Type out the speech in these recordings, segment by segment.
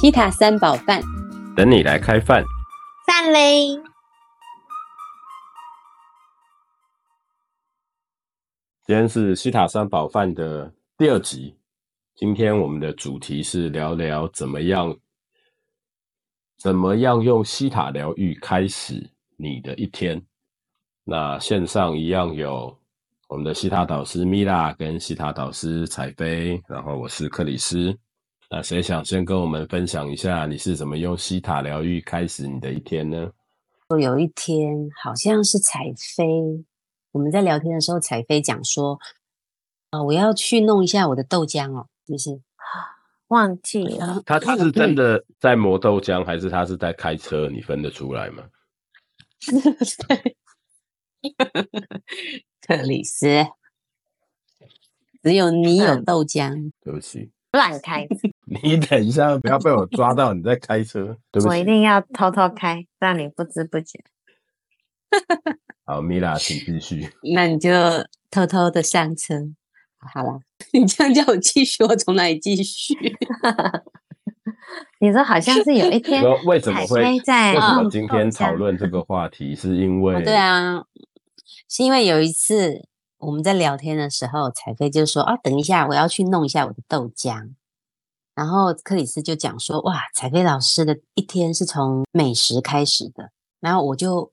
西塔三宝饭，等你来开饭。饭嘞！今天是西塔三宝饭的第二集。今天我们的主题是聊聊怎么样，怎么样用西塔疗愈开始你的一天。那线上一样有我们的西塔导师米拉跟西塔导师彩飞，然后我是克里斯。那谁想先跟我们分享一下，你是怎么用西塔疗愈开始你的一天呢？有一天好像是彩飞，我们在聊天的时候，彩飞讲说，啊，我要去弄一下我的豆浆哦，是不是？忘记了。他他是真的在磨豆浆，还是他是在开车？你分得出来吗？克里斯，只有你有豆浆。对不起，乱开，你等一下，不要被我抓到你在开车。对不起，我一定要偷偷开，让你不知不觉。好，米拉，请继续。那你就偷偷的上车。好了，你这样叫我继续，我从哪里继续？你说好像是有一天，说为什么会在为什么今天讨论这个话题，是因为、哦对啊，是因为有一次我们在聊天的时候，彩飞就说：“啊，等一下，我要去弄一下我的豆浆。”然后克里斯就讲说：“哇，彩飞老师的一天是从美食开始的。”然后我就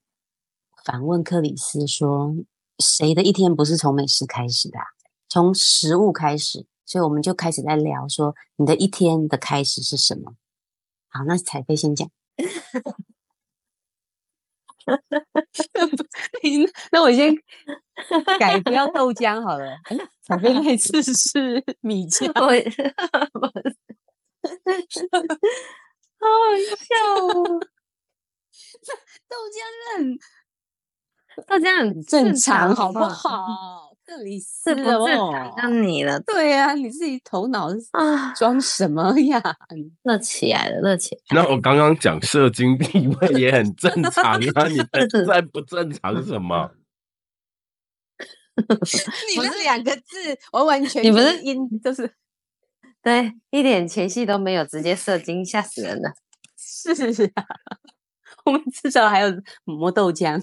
反问克里斯说：“谁的一天不是从美食开始的、啊？从食物开始？”所以我们就开始在聊说你的一天的开始是什么。好，那彩飞先讲。那我先改不要豆浆好了。诶彩飞那次是米浆，我 好好笑哦，豆浆很豆浆很很正常，好不好？好？克里是不正哦常，让你了对啊，你自己头脑是啊！装什么呀？热起来了，热起来那我刚刚讲射精地位也很正常啊，你的在不正常什么？你们两个字完完全你不是音就是对，一点前戏都没有，直接射精，吓死人了。是啊，我们至少还有磨豆浆。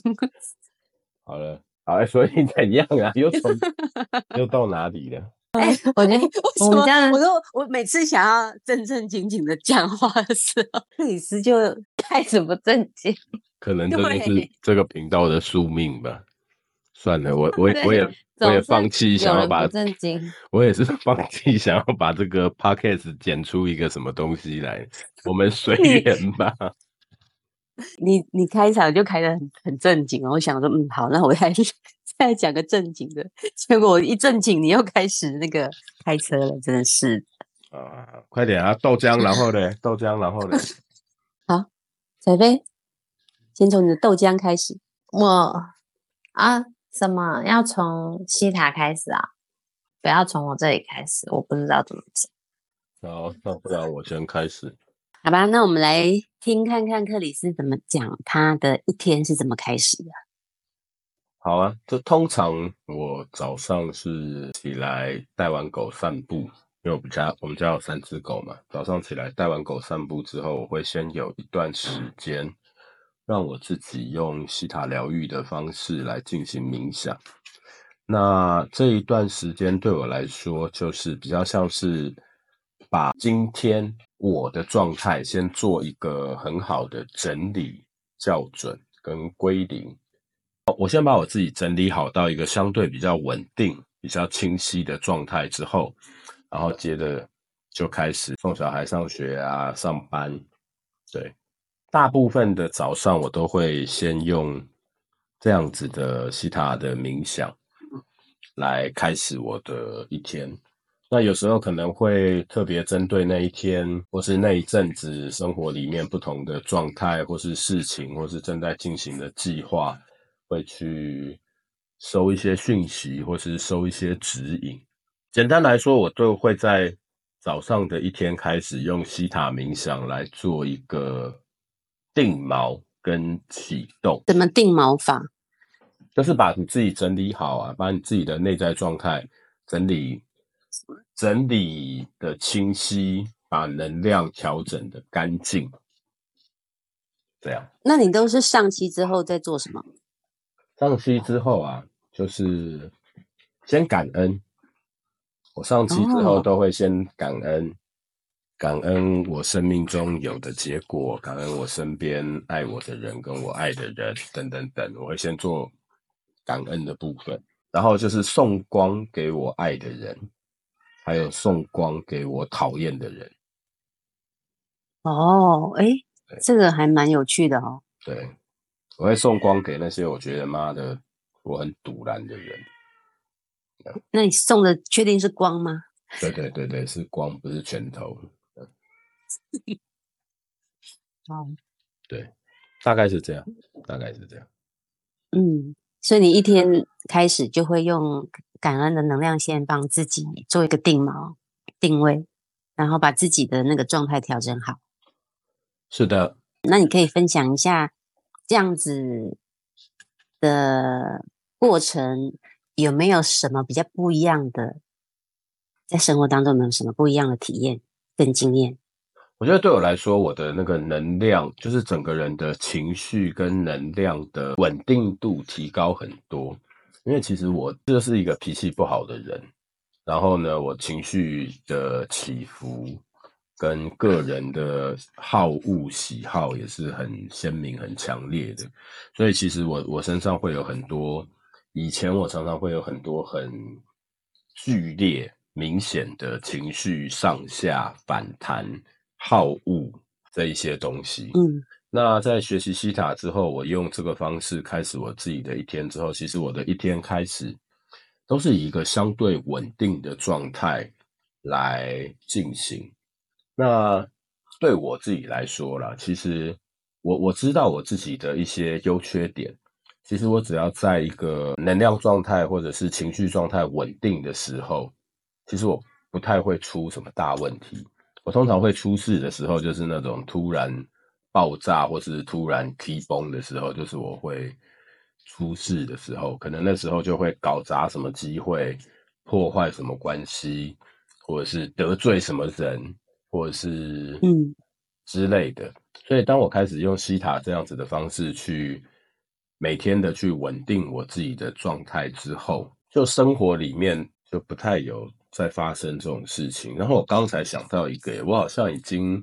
好了，好了，所以怎样啊？又从 又到哪里了？我觉得为什么我们家？我说我每次想要正正经经的讲话的时候，克里斯就开始不正经，可能这就是对这个频道的宿命吧。算了，我我也我也我也放弃想要把正经。我也是放弃想要把这个 podcast 剪出一个什么东西来，我们随缘吧。你你开场就开的很很正经哦，我想说嗯好，那我还是 再讲个正经的，结果我一正经你又开始那个开车了，真的是。啊，快点啊，豆浆，然后呢，豆浆，然后呢，彩飞，先从你的豆浆开始。我啊，什么要从西塔开始啊？不要从我这里开始，我不知道怎么讲。好，那不然我先开始。好吧，那我们来听看看克里斯怎么讲他的一天是怎么开始的。好啊，就通常我早上是起来带完狗散步，因为我们家我们家有三只狗嘛。早上起来带完狗散步之后，我会先有一段时间让我自己用西塔疗愈的方式来进行冥想。那这一段时间对我来说，就是比较像是把今天我的状态先做一个很好的整理、校准跟归零。我先把我自己整理好到一个相对比较稳定、比较清晰的状态之后，然后接着就开始送小孩上学啊、上班。对，大部分的早上我都会先用这样子的西塔的冥想来开始我的一天。那有时候可能会特别针对那一天或是那一阵子生活里面不同的状态，或是事情，或是正在进行的计划。会去收一些讯息，或是收一些指引。简单来说，我都会在早上的一天开始用西塔冥想来做一个定锚跟启动，怎么定锚法？就是把你自己整理好啊，把你自己的内在状态整理整理的清晰，把把能量调整的干净。这样，那你都是上期之后在做什么？上期之后啊，就是先感恩。我上期之后哦都会先感恩，感恩我生命中有的结果，感恩我身边爱我的人跟我爱的人等等等，我会先做感恩的部分，然后就是送光给我爱的人，还有送光给我讨厌的人。哦，哎对，这个还蛮有趣的哦。对，我会送光给那些我觉得妈的我很堵然的人。那你送的确定是光吗？对对对对，是光，不是拳头。哦，对，大概是这样，大概是这样。嗯，所以你一天开始就会用感恩的能量线帮自己做一个定锚、定位，然后把自己的那个状态调整好。是的，那你可以分享一下这样子的过程，有没有什么比较不一样的？在生活当中有没有什么不一样的体验跟经验？我觉得对我来说，我的那个能量，就是整个人的情绪跟能量的稳定度提高很多。因为其实我就是一个脾气不好的人，然后呢，我情绪的起伏跟个人的好恶喜好也是很鲜明、很强烈的。所以其实我我身上会有很多，以前我常常会有很多很剧烈、明显的情绪上下反弹、好恶这一些东西。嗯那在学习西塔之后，我用这个方式开始我自己的一天之后，其实我的一天开始都是以一个相对稳定的状态来进行。那对我自己来说啦，其实我我知道我自己的一些优缺点。其实我只要在一个能量状态或者是情绪状态稳定的时候，其实我不太会出什么大问题。我通常会出事的时候，就是那种突然爆炸或是突然 key 崩的时候，就是我会出事的时候，可能那时候就会搞砸什么机会，破坏什么关系，或者是得罪什么人，或者是嗯之类的。所以当我开始用西塔这样子的方式去每天的去稳定我自己的状态之后，就生活里面就不太有再发生这种事情。然后我刚才想到一个，我好像已经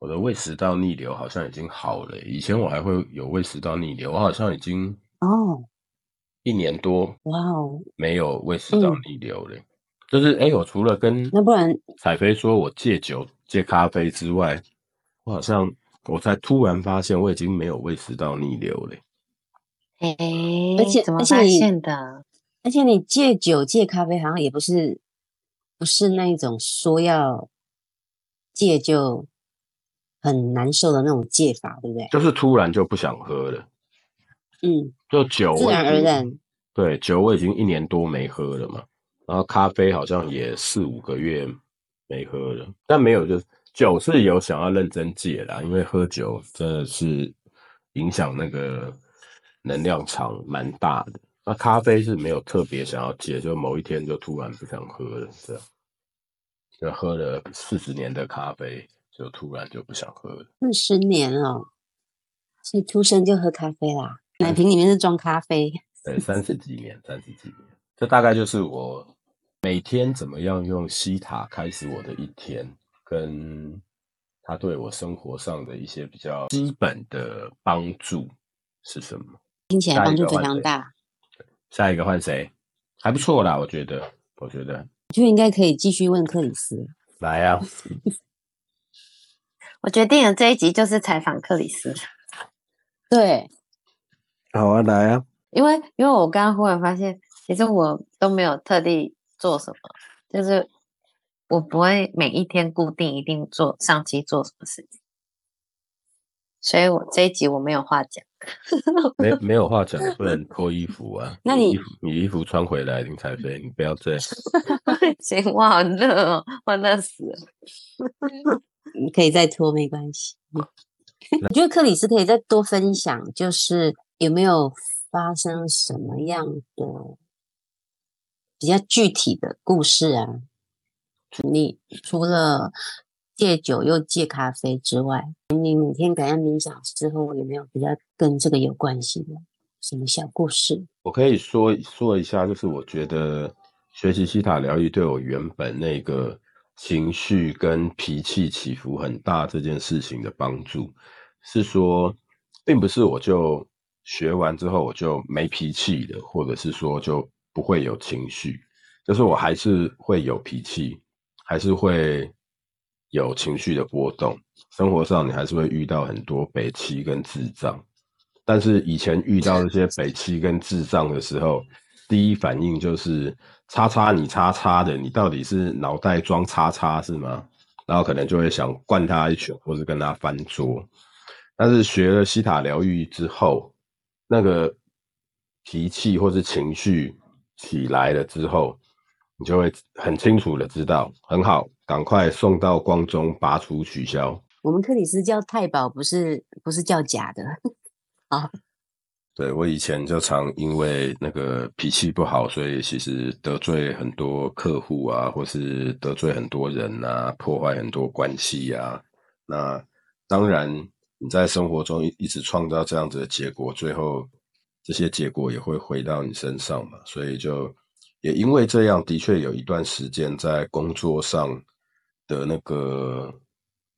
我的胃食道逆流好像已经好了。以前我还会有胃食道逆流，我好像已经哦，一年多哇哦，没有胃食道嗯逆流了。就是哎，诶我除了跟那不然彩飞说我戒酒戒咖啡之外，我好像我才突然发现我已经没有胃食道逆流了。哎，而且怎么发现的？而且你戒酒戒咖啡好像也不是不是那一种说要戒就很难受的那种戒法，对不对？就是突然就不想喝了，嗯，就酒自然而然。对酒我已经一年多没喝了嘛，然后咖啡好像也四五个月没喝了，但没有就是酒是有想要认真戒啦，因为喝酒真的是影响那个能量场蛮大的。那咖啡是没有特别想要戒，就某一天就突然不想喝了，这样就喝了四十年的咖啡，就突然就不想喝了。四十年哦，所以出生就喝咖啡啦，奶瓶里面是装咖啡。对，三十几年，三十几年，这大概就是我每天怎么样用西塔开始我的一天，跟他对我生活上的一些比较基本的帮助是什么？听起来帮助非常大，下一个换谁？还不错啦，我觉得，我觉得我觉得应该可以继续问克里斯。来啊，我决定了，这一集就是采访克里斯，对，好啊，来啊，因为因为我刚刚忽然发现，其实我都没有特地做什么，就是我不会每一天固定一定做上期做什么事情，所以我这一集我没有话讲。没没有话讲，不能脱衣服啊。那你衣服你衣服穿回来，林彩飞，你不要这样。行，我好热哦，我热死了。你可以再拖没关系。我觉得克里斯可以再多分享，就是有没有发生什么样的比较具体的故事啊？你除了戒酒又戒咖啡之外，你每天感恩冥想之后，有没有比较跟这个有关系的什么小故事？我可以说说一下，就是我觉得学习西塔疗愈对我原本那个情绪跟脾气起伏很大这件事情的帮助，是说，并不是我就学完之后我就没脾气的，或者是说就不会有情绪，就是我还是会有脾气，还是会有情绪的波动。生活上你还是会遇到很多北气跟智障。但是以前遇到这些北七跟智障的时候，第一反应就是叉叉你叉叉的，你到底是脑袋装叉叉是吗？然后可能就会想灌他一拳，或是跟他翻桌。但是学了西塔疗愈之后，那个脾气或是情绪起来了之后，你就会很清楚的知道，很好，赶快送到光中拔除取消。我们克里斯叫太保，不是不是叫假的。啊，对我以前就常因为那个脾气不好，所以其实得罪很多客户啊，或是得罪很多人啊，破坏很多关系啊。那当然，你在生活中一直创造这样子的结果，最后这些结果也会回到你身上嘛。所以就也因为这样，的确有一段时间在工作上的那个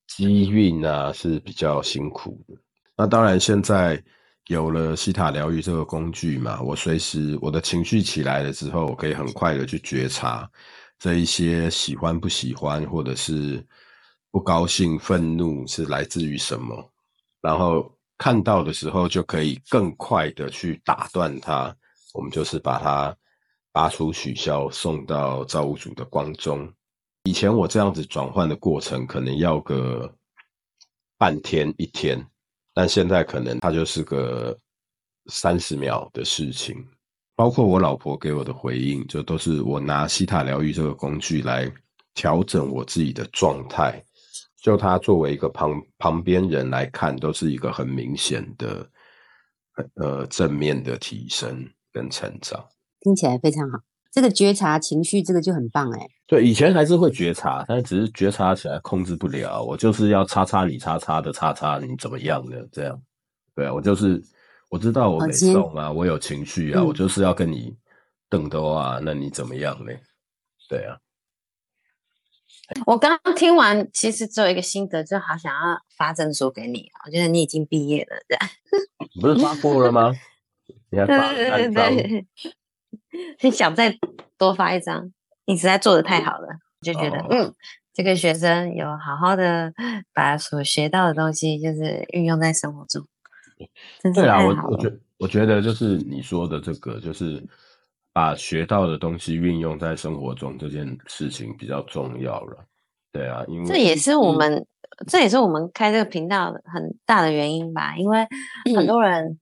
机运啊是比较辛苦的。那当然现在。有了西塔疗愈这个工具嘛，我随时我的情绪起来了之后，我可以很快的去觉察这一些喜欢不喜欢，或者是不高兴、愤怒是来自于什么，然后看到的时候就可以更快的去打断它，我们就是把它拔出、取消，送到造物主的光中。以前我这样子转换的过程，可能要个半天、一天。但现在可能它就是个三十秒的事情，包括我老婆给我的回应，就都是我拿西塔疗愈这个工具来调整我自己的状态。就他作为一个旁旁边人来看，都是一个很明显的呃正面的提升跟成长，听起来非常好。这个觉察情绪，这个就很棒哎。对，以前还是会觉察，但是只是觉察起来控制不了。我就是要叉叉你叉叉的叉叉你怎么样的这样？对啊，我就是我知道我没送啊，我有情绪啊，我就是要跟你瞪的啊，那你怎么样呢？对啊。我刚刚听完，其实只有一个心得，就好想要发证书给你。我觉得你已经毕业了，这样。不是发过了吗？你还发三张？你想再多发一张？你实在做的太好了，就觉得嗯，这个学生有好好的把所学到的东西，就是运用在生活中。对啊，我我觉我觉得就是你说的这个，就是把学到的东西运用在生活中这件事情比较重要了。对啊，因为这也是我们这也是我们开这个频道很大的原因吧，因为很多人。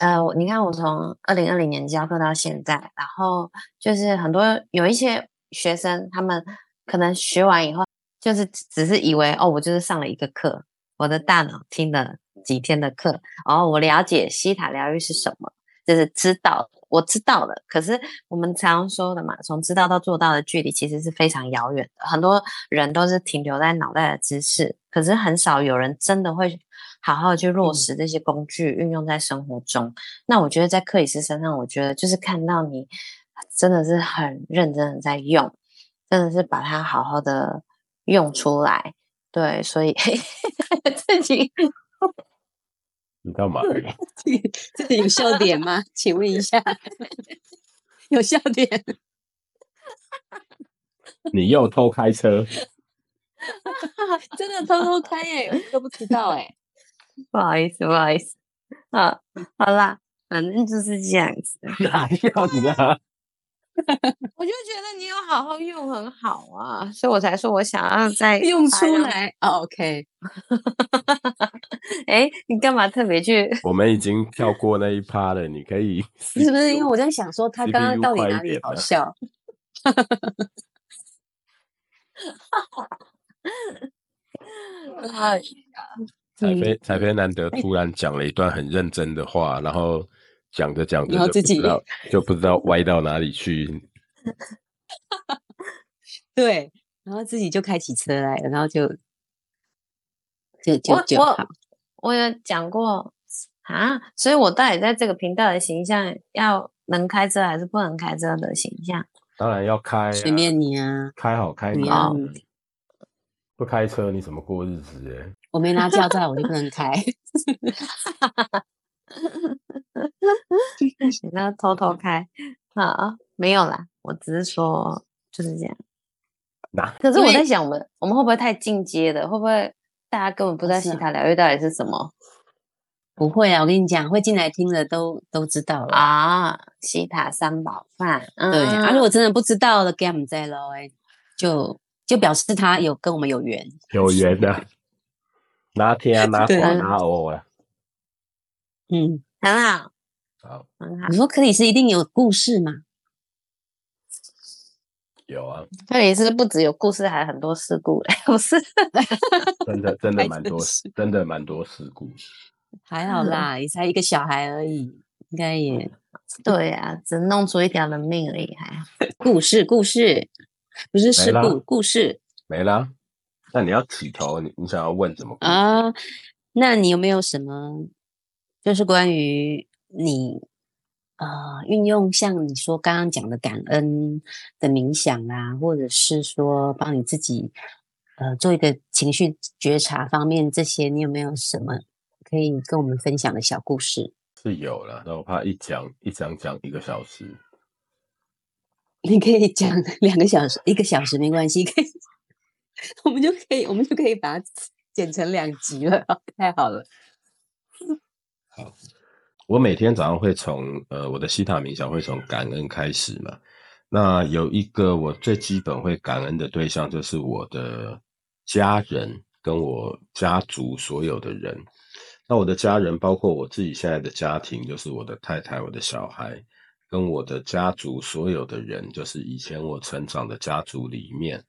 呃，你看，我从二零二零年教课到现在，然后就是很多有一些学生，他们可能学完以后，就是只是以为哦，我就是上了一个课，我的大脑听了几天的课，然后我了解西塔疗愈是什么，就是知道我知道了。可是我们常说的嘛，从知道到做到的距离其实是非常遥远的，很多人都是停留在脑袋的知识，可是很少有人真的会。好好去落实这些工具，运用在生活中。那我觉得在克里斯身上，我觉得就是看到你真的是很认真的在用，真的是把它好好的用出来。对，所以 自己你干嘛？这里有笑点吗？请问一下，有笑点？你又偷开车？真的偷偷开耶，都不知道哎。不好意思，不好意思，啊，好啦，反正就是这样子。哪要你啊？我就觉得你有好好用，很好啊，所以我才说我想要再 用出来。OK，哎，你干嘛特别去？我们已经跳过那一趴了，你可以是不是？因为我在想说，他刚刚到底哪里好笑？哎呀！彩飞，彩飞难得突然讲了一段很认真的话，然后讲着讲着就不知道就不知道歪到哪里去。对，然后自己就开起车来了，然后就就就我我就好。我有讲过啊，所以我到底在这个频道的形象要能开车还是不能开车的形象？当然要开、啊，随便你啊，开好开你满要哦不开车你怎么过日子哎？我没拿驾照，我就不能开。你那偷偷开啊？没有啦，我只是说就是这样。那可是我在想，我们我们会不会太进阶的？会不会大家根本不知道西塔疗愈到底是什么不会啊，我跟你讲，会进来听的都都知道了。啊？西塔三宝饭，嗯、对啊，如果真的不知道的，给我们在喽，哎，就就表示他有跟我们有缘。有缘的，拿天啊 拿对啊花拿偶啊。嗯，很好，好，很好。你说克里斯一定有故事嘛？有啊，克里斯不只有故事，还有很多事故嘞，不是？真的真的蛮多真是，真的蛮多事故。还好啦，也才一个小孩而已，应该也对啊、只弄出一条人命而已，还好故事故事，不是事故故事没啦。那你要起头，你你想要问什么？啊。那你有没有什么，就是关于你呃运用像你说刚刚讲的感恩的冥想啊，或者是说帮你自己呃做一个情绪觉察方面这些，你有没有什么可以跟我们分享的小故事？是有了，那我怕一讲一讲讲一个小时。你可以讲两个小时，一个小时没关系，可以，我们就可以，我们就可以把它剪成两集了，太好了。好我每天早上会从呃我的西塔冥想会从感恩开始嘛。那有一个我最基本会感恩的对象就是我的家人跟我家族所有的人。那我的家人包括我自己现在的家庭，就是我的太太、我的小孩，跟我的家族所有的人，就是以前我成长的家族里面，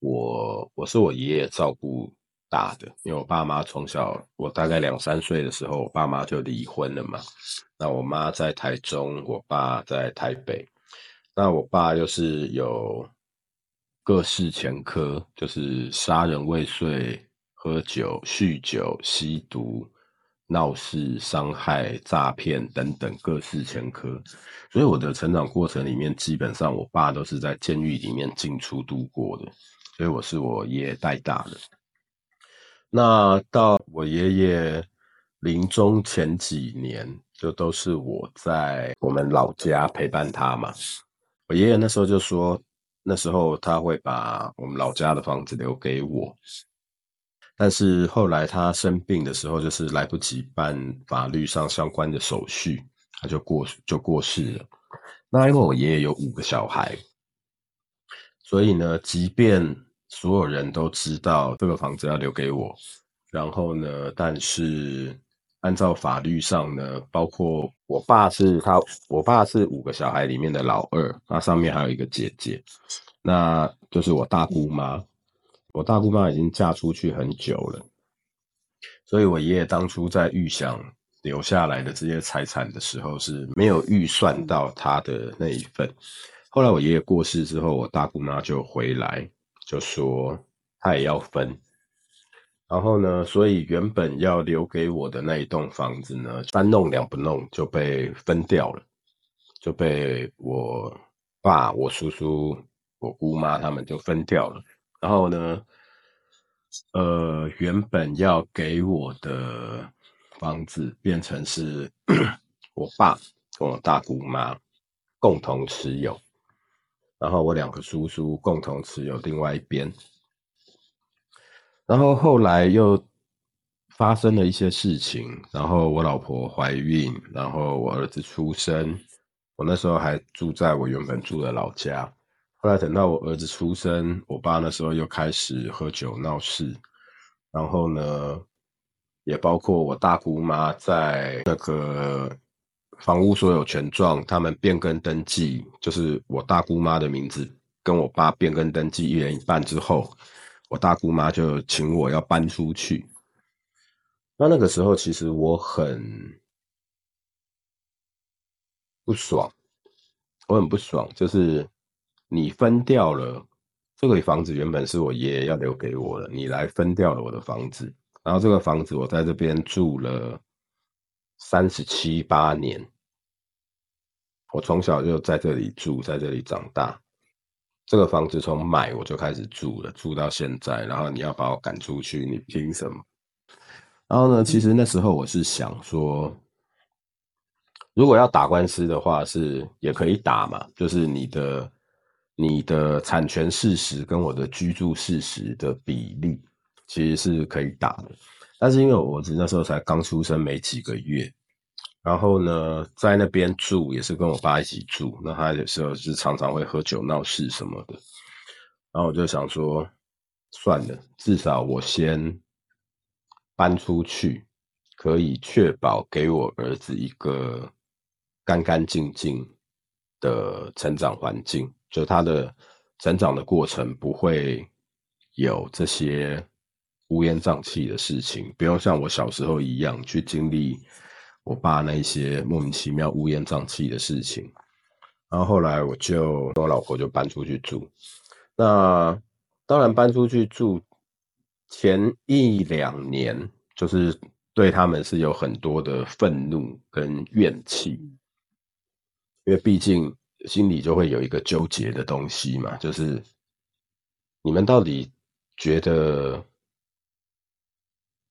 我我是我爷爷照顾大的，因为我爸妈从小，我大概两三岁的时候，我爸妈就离婚了嘛。那我妈在台中，我爸在台北。那我爸又是有各式前科，就是杀人未遂、喝酒、酗酒、吸毒、闹事、伤害、诈骗等等各式前科。所以我的成长过程里面，基本上我爸都是在监狱里面进出度过的，所以我是我爷爷带大的。那到我爷爷临终前几年，就都是我在我们老家陪伴他嘛。我爷爷那时候就说，那时候他会把我们老家的房子留给我，但是后来他生病的时候，就是来不及办法律上相关的手续，他就过就过世了。那因为我爷爷有五个小孩，所以呢，即便所有人都知道这个房子要留给我，然后呢，但是按照法律上呢，包括我爸是他，我爸是五个小孩里面的老二，那上面还有一个姐姐，那就是我大姑妈。我大姑妈已经嫁出去很久了，所以我爷爷当初在预想留下来的这些财产的时候是没有预算到他的那一份。后来我爷爷过世之后，我大姑妈就回来，就说他也要分。然后呢，所以原本要留给我的那一栋房子呢，三弄两不弄就被分掉了，就被我爸、我叔叔、我姑妈他们就分掉了。然后呢，呃，原本要给我的房子变成是 我爸跟我大姑妈共同持有，然后我两个叔叔共同持有另外一边。然后后来又发生了一些事情，然后我老婆怀孕，然后我儿子出生，我那时候还住在我原本住的老家。后来等到我儿子出生，我爸那时候又开始喝酒闹事，然后呢，也包括我大姑妈在那个房屋所有权状，他们变更登记，就是我大姑妈的名字跟我爸变更登记一人一半之后，我大姑妈就请我要搬出去。那那个时候其实我很不爽，我很不爽，就是你分掉了这个房子原本是我爷爷要留给我的，你来分掉了我的房子，然后这个房子我在这边住了三十七八年，我从小就在这里住，在这里长大。这个房子从买我就开始住了，住到现在，然后你要把我赶出去，你凭什么？然后呢，其实那时候我是想说，如果要打官司的话，是也可以打嘛，就是你的。你的产权事实跟我的居住事实的比例，其实是可以打的。但是因为我儿子那时候才刚出生没几个月，然后呢，在那边住也是跟我爸一起住，那他有时候是常常会喝酒闹事什么的。然后我就想说，算了，至少我先搬出去，可以确保给我儿子一个干干净净的成长环境。就他的成长的过程不会有这些乌烟瘴气的事情，不用像我小时候一样去经历我爸那些莫名其妙乌烟瘴气的事情。然后后来我就跟我老婆就搬出去住。那当然搬出去住前一两年，就是对他们是有很多的愤怒跟怨气，因为毕竟。心里就会有一个纠结的东西嘛，就是你们到底觉得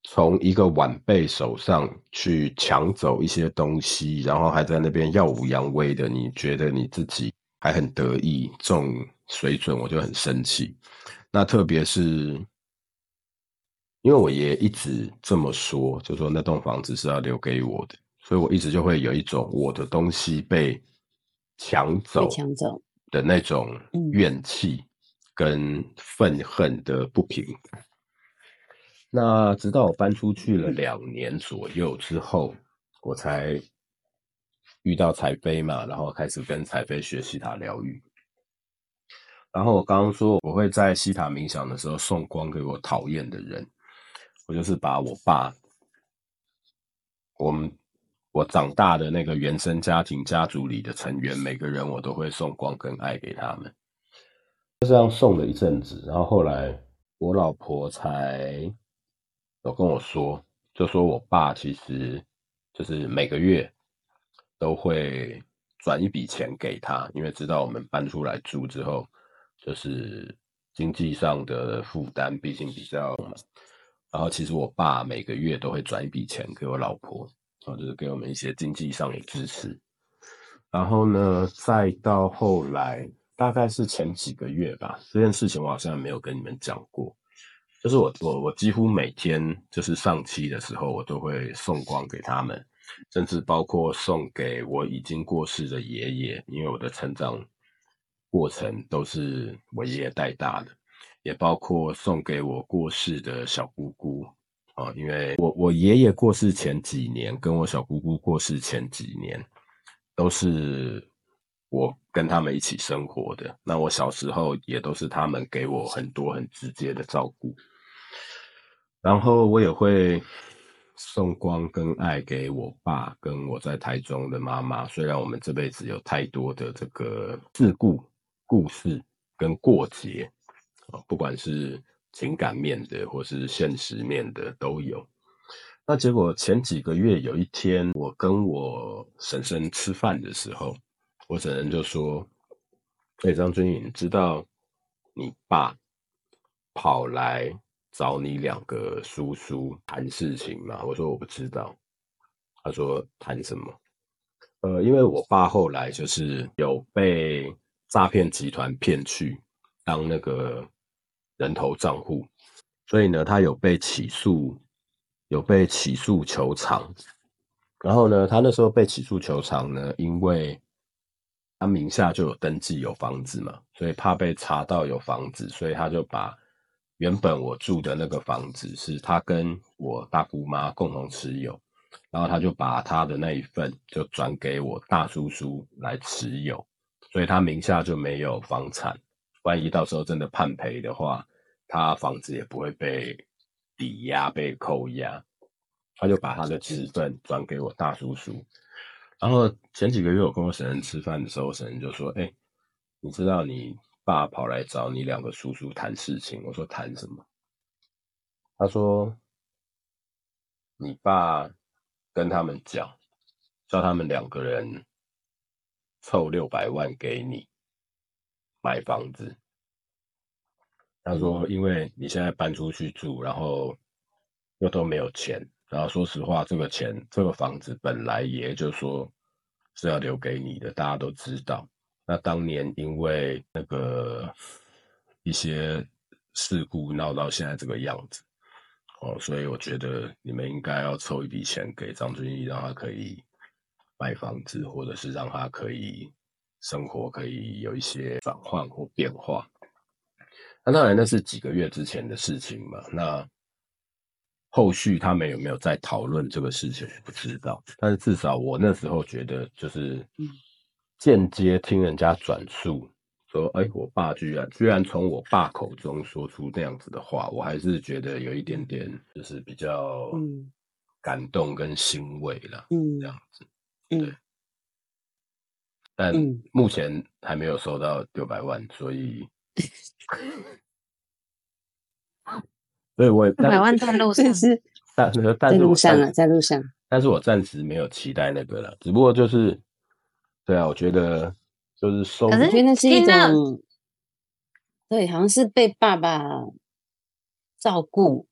从一个晚辈手上去抢走一些东西，然后还在那边耀武扬威的，你觉得你自己还很得意，这种水准我就很生气。那特别是因为我爷爷一直这么说，就说那栋房子是要留给我的，所以我一直就会有一种我的东西被。抢走的那种怨气跟愤恨的不平。那直到我搬出去了两年左右之后，我才遇到彩飞嘛，然后开始跟彩飞学习塔疗愈。然后我刚刚说我会在西塔冥想的时候送光给我讨厌的人，我就是把我爸，我们。我长大的那个原生家庭家族里的成员，每个人我都会送光跟爱给他们。就这样送了一阵子，然后后来我老婆才有跟我说，就说我爸其实就是每个月都会转一笔钱给他，因为知道我们搬出来住之后，就是经济上的负担毕竟比较，然后其实我爸每个月都会转一笔钱给我老婆。然后，就是给我们一些经济上的支持，然后呢，再到后来，大概是前几个月吧，这件事情我好像没有跟你们讲过，就是我我我几乎每天就是上期的时候，我都会送光给他们，甚至包括送给我已经过世的爷爷，因为我的成长过程都是我爷爷带大的，也包括送给我过世的小姑姑。啊，因为我我爷爷过世前几年，跟我小姑姑过世前几年，都是我跟他们一起生活的。那我小时候也都是他们给我很多很直接的照顾，然后我也会送光跟爱给我爸跟我在台中的妈妈。虽然我们这辈子有太多的这个事故、故事跟过节啊，不管是。情感面的或是现实面的都有。那结果前几个月有一天，我跟我婶婶吃饭的时候，我婶婶就说：“哎，张君颖，知道你爸跑来找你两个叔叔谈事情吗？”我说：“我不知道。”他说：“谈什么？”呃，因为我爸后来就是有被诈骗集团骗去当那个。人头账户，所以呢，他有被起诉，有被起诉求偿。然后呢，他那时候被起诉求偿呢，因为他名下就有登记有房子嘛，所以怕被查到有房子，所以他就把原本我住的那个房子是他跟我大姑妈共同持有，然后他就把他的那一份就转给我大叔叔来持有，所以他名下就没有房产。万一到时候真的判赔的话，他房子也不会被抵押、被扣押。他就把他的持份转给我大叔叔。然后前几个月我跟我婶婶吃饭的时候，婶婶就说：“哎，你知道你爸跑来找你两个叔叔谈事情。我说谈什么？他说你爸跟他们讲，叫他们两个人凑六百万给你买房子。他说因为你现在搬出去住，然后又都没有钱，然后说实话，这个钱这个房子本来也就说是要留给你的，大家都知道。那当年因为那个一些事故闹到现在这个样子，哦，所以我觉得你们应该要凑一笔钱给张俊义，让他可以买房子，或者是让他可以生活可以有一些转换或变化。那当然那是几个月之前的事情嘛。那后续他们有没有在讨论这个事情，不知道。但是至少我那时候觉得，就是间接听人家转述说，哎，我爸居然居然从我爸口中说出那样子的话，我还是觉得有一点点就是比较感动跟欣慰了，嗯，这样子，对。但目前还没有收到六百万，所以，所以我也六百万在路 上，但但在路上了，在路上。但是我暂时没有期待那个了，只不过就是。对啊，我觉得就是收，可是觉得是一种，对，好像是被爸爸照顾，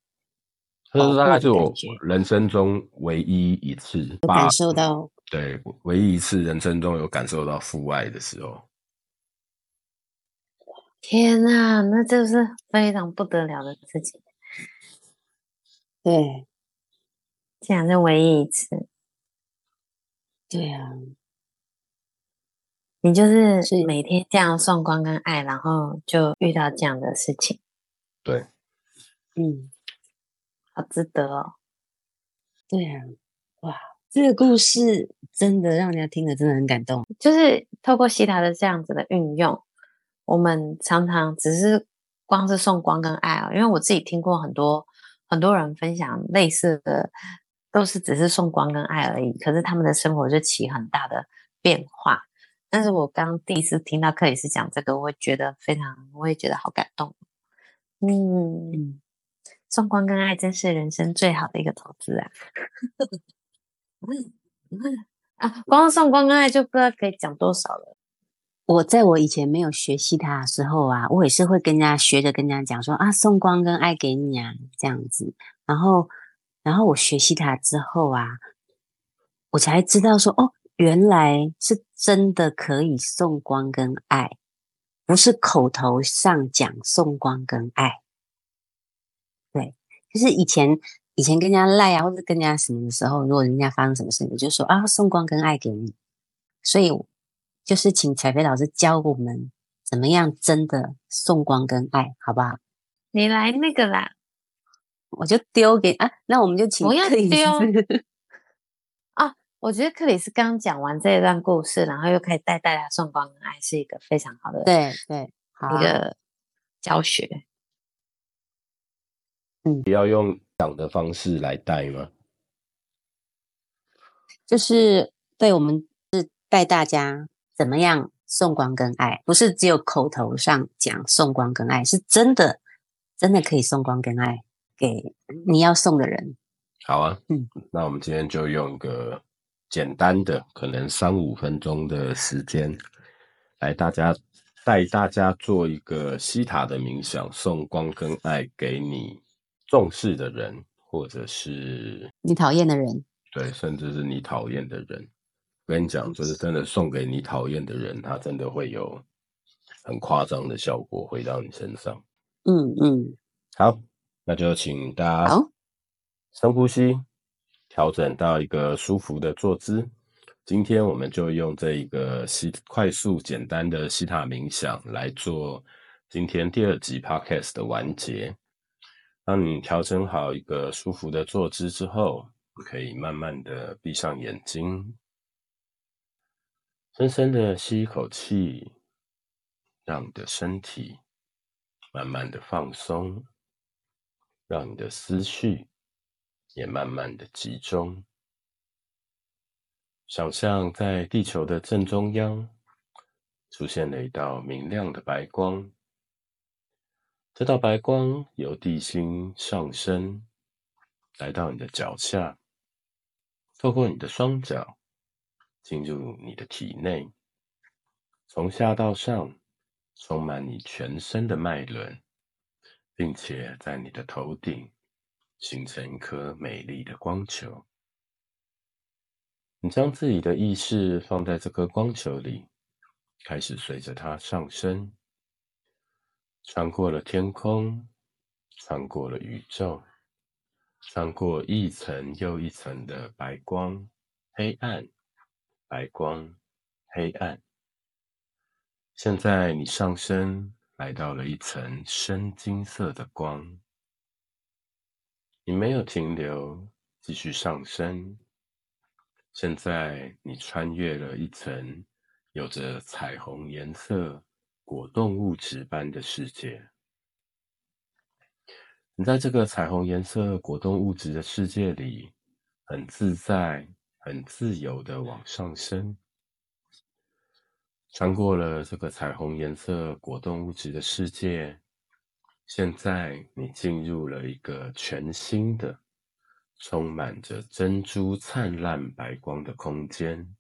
这是大概是我人生中唯一一次感受到，对，唯一一次人生中有感受到父爱的时候。天哪，那就是非常不得了的事情。对，竟然是唯一一次。对啊。你就是每天这样送光跟爱，然后就遇到这样的事情。对，嗯，好值得哦。对啊，哇，这个故事真的让人家听了真的很感动。就是透过西塔的这样子的运用，我们常常只是光是送光跟爱啊，因为我自己听过很多很多人分享类似的，都是只是送光跟爱而已，可是他们的生活就起很大的变化。但是我刚第一次听到克里斯讲这个，我会觉得非常，我也觉得好感动。嗯，送光跟爱真是人生最好的一个投资啊！啊，光送光跟爱就不知道可以讲多少了。我在我以前没有学习它的时候啊，我也是会跟人家学着跟人家讲说啊，送光跟爱给你啊，这样子。然后，然后我学习它之后啊，我才知道说哦。原来是真的可以送光跟爱，不是口头上讲送光跟爱。对，就是以前以前跟人家赖啊，或者跟人家什么的时候，如果人家发生什么事，我就说啊，送光跟爱给你。所以就是请彩飞老师教我们怎么样真的送光跟爱，好不好？你来那个啦，我就丢给啊，那我们就请不要丢。我觉得克里斯刚讲完这一段故事，然后又可以带大家送光跟爱，是一个非常好的对对一个教学。嗯，要用讲的方式来带吗？就是对，我们是带大家怎么样送光跟爱，不是只有口头上讲送光跟爱，是真的真的可以送光跟爱给你要送的人。好啊，嗯，那我们今天就用个。简单的，可能三五分钟的时间，来大家带大家做一个西塔的冥想，送光跟爱给你重视的人，或者是你讨厌的人，对，甚至是你讨厌的人。我跟你讲，就是真的送给你讨厌的人，他真的会有很夸张的效果回到你身上。嗯嗯，好，那就请大家深呼吸。调整到一个舒服的坐姿。今天我们就用这一个西快速简单的西塔冥想来做今天第二集 podcast 的完结。当你调整好一个舒服的坐姿之后，可以慢慢的闭上眼睛，深深的吸一口气，让你的身体慢慢的放松，让你的思绪。也慢慢的集中，想象在地球的正中央，出现了一道明亮的白光。这道白光由地心上升，来到你的脚下，透过你的双脚，进入你的体内，从下到上，充满你全身的脉轮，并且在你的头顶形成一颗美丽的光球。你将自己的意识放在这颗光球里，开始随着它上升，穿过了天空，穿过了宇宙，穿过一层又一层的白光、黑暗、白光、黑暗。现在你上升来到了一层深金色的光，你没有停留，继续上升。现在你穿越了一层有着彩虹颜色果冻物质般的世界。你在这个彩虹颜色果冻物质的世界里，很自在、很自由的往上升。穿过了这个彩虹颜色果冻物质的世界，现在你进入了一个全新的。充满着珍珠灿烂白光的空间，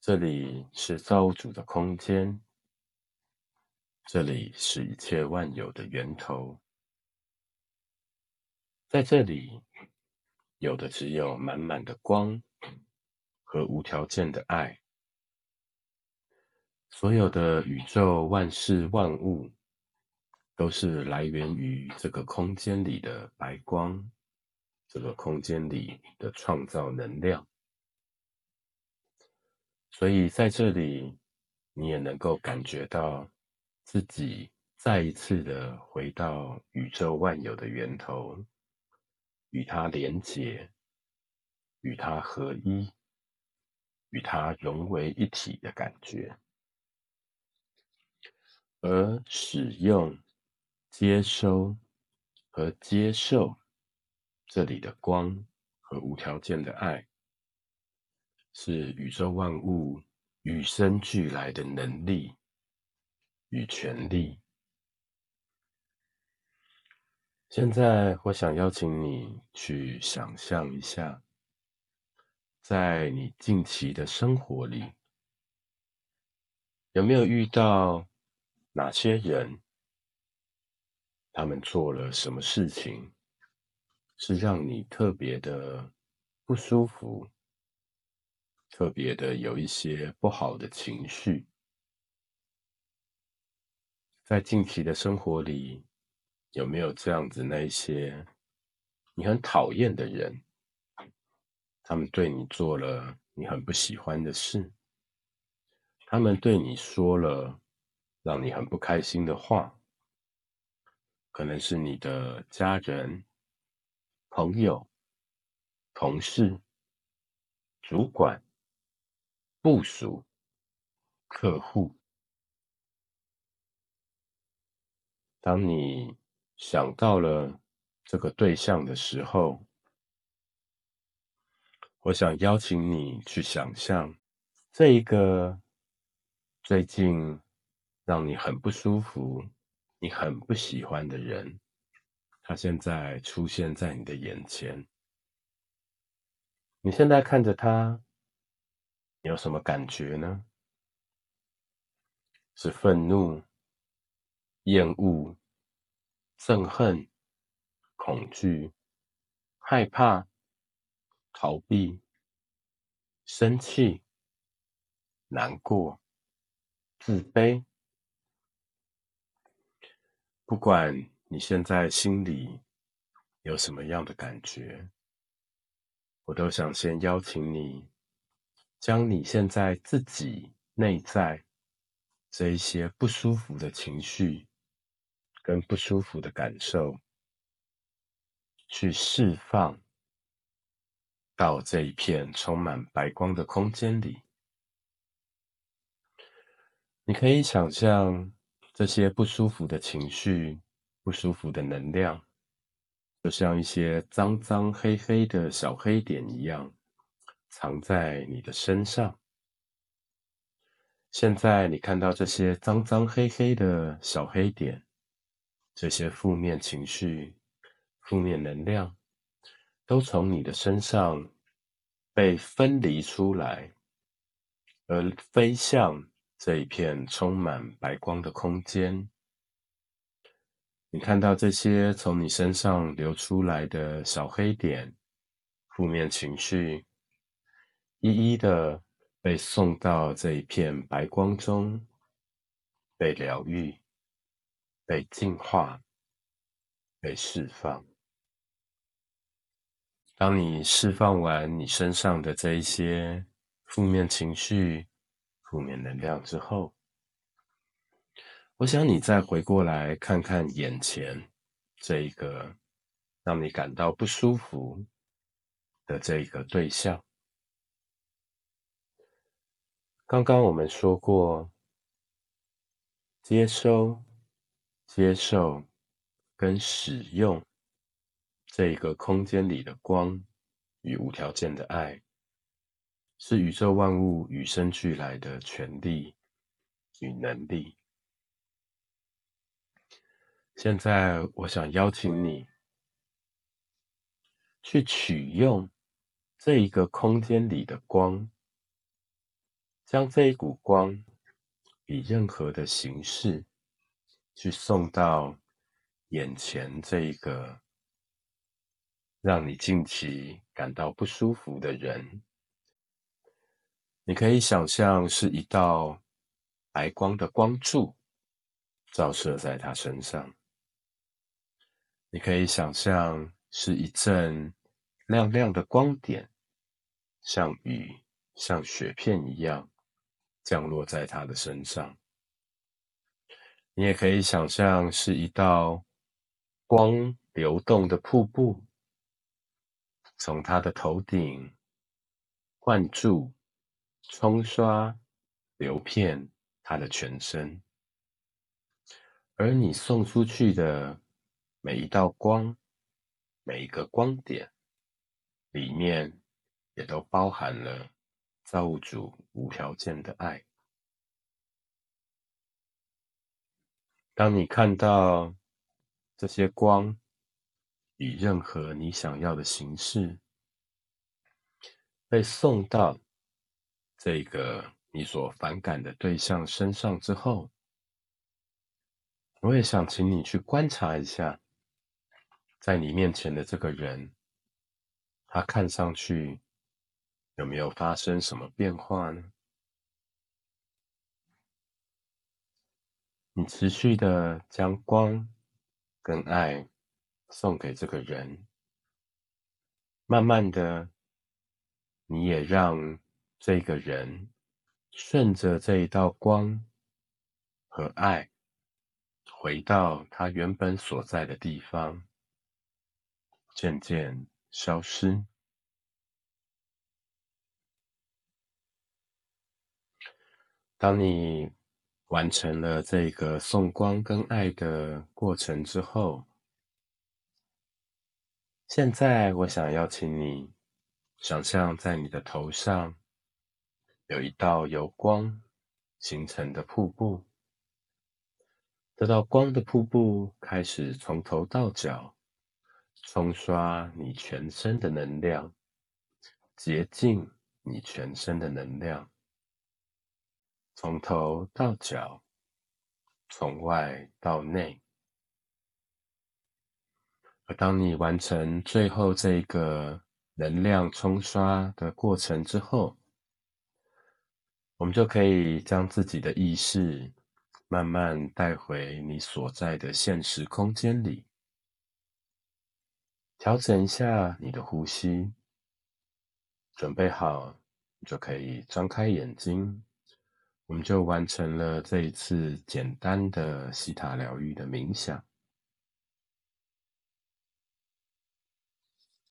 这里是造物主的空间，这里是一切万有的源头，在这里有的只有满满的光和无条件的爱，所有的宇宙万事万物。都是来源于这个空间里的白光，这个空间里的创造能量。所以在这里，你也能够感觉到自己再一次的回到宇宙万有的源头，与它连结，与它合一，与它融为一体的感觉，而使用。接收和接受这里的光和无条件的爱，是宇宙万物与生俱来的能力与权利。现在，我想邀请你去想象一下，在你近期的生活里，有没有遇到哪些人？他们做了什么事情，是让你特别的不舒服，特别的有一些不好的情绪？在近期的生活里，有没有这样子那些你很讨厌的人？他们对你做了你很不喜欢的事，他们对你说了让你很不开心的话。可能是你的家人、朋友、同事、主管、部属、客户。当你想到了这个对象的时候，我想邀请你去想象这一个最近让你很不舒服。你很不喜欢的人，他现在出现在你的眼前。你现在看着他，你有什么感觉呢？是愤怒、厌恶、憎恨、恐惧、害怕、逃避、生气、难过、自卑？不管你现在心里有什么样的感觉，我都想先邀请你，将你现在自己内在这一些不舒服的情绪跟不舒服的感受，去释放到这一片充满白光的空间里。你可以想象。这些不舒服的情绪、不舒服的能量，就像一些脏脏黑黑的小黑点一样，藏在你的身上。现在你看到这些脏脏黑黑的小黑点，这些负面情绪、负面能量，都从你的身上被分离出来，而飞向这一片充满白光的空间。你看到这些从你身上流出来的小黑点、负面情绪，一一的被送到这一片白光中，被疗愈、被净化、被释放。当你释放完你身上的这一些负面情绪、负面能量之后，我想你再回过来看看眼前这一个让你感到不舒服的这一个对象。刚刚我们说过，接收、接受跟使用这一个空间里的光与无条件的爱，是宇宙万物与生俱来的权利与能力。现在，我想邀请你去取用这一个空间里的光，将这一股光以任何的形式去送到眼前这一个让你近期感到不舒服的人。你可以想象是一道白光的光柱照射在他身上。你可以想象是一阵亮亮的光点，像雨、像雪片一样降落在他的身上。你也可以想象是一道光流动的瀑布，从他的头顶灌注、冲刷、流遍他的全身，而你送出去的。每一道光，每一个光点，里面也都包含了造物主无条件的爱。当你看到这些光以任何你想要的形式被送到这个你所反感的对象身上之后，我也想请你去观察一下。在你面前的这个人，他看上去有没有发生什么变化呢？你持续的将光跟爱送给这个人，慢慢的，你也让这个人顺着这一道光和爱，回到他原本所在的地方。渐渐消失。当你完成了这个送光跟爱的过程之后，现在我想邀请你想象在你的头上有一道由光形成的瀑布，这道光的瀑布开始从头到脚。冲刷你全身的能量，洁净你全身的能量，从头到脚，从外到内。而当你完成最后这个能量冲刷的过程之后，我们就可以将自己的意识慢慢带回你所在的现实空间里。调整一下你的呼吸，准备好，就可以张开眼睛。我们就完成了这一次简单的西塔疗愈的冥想。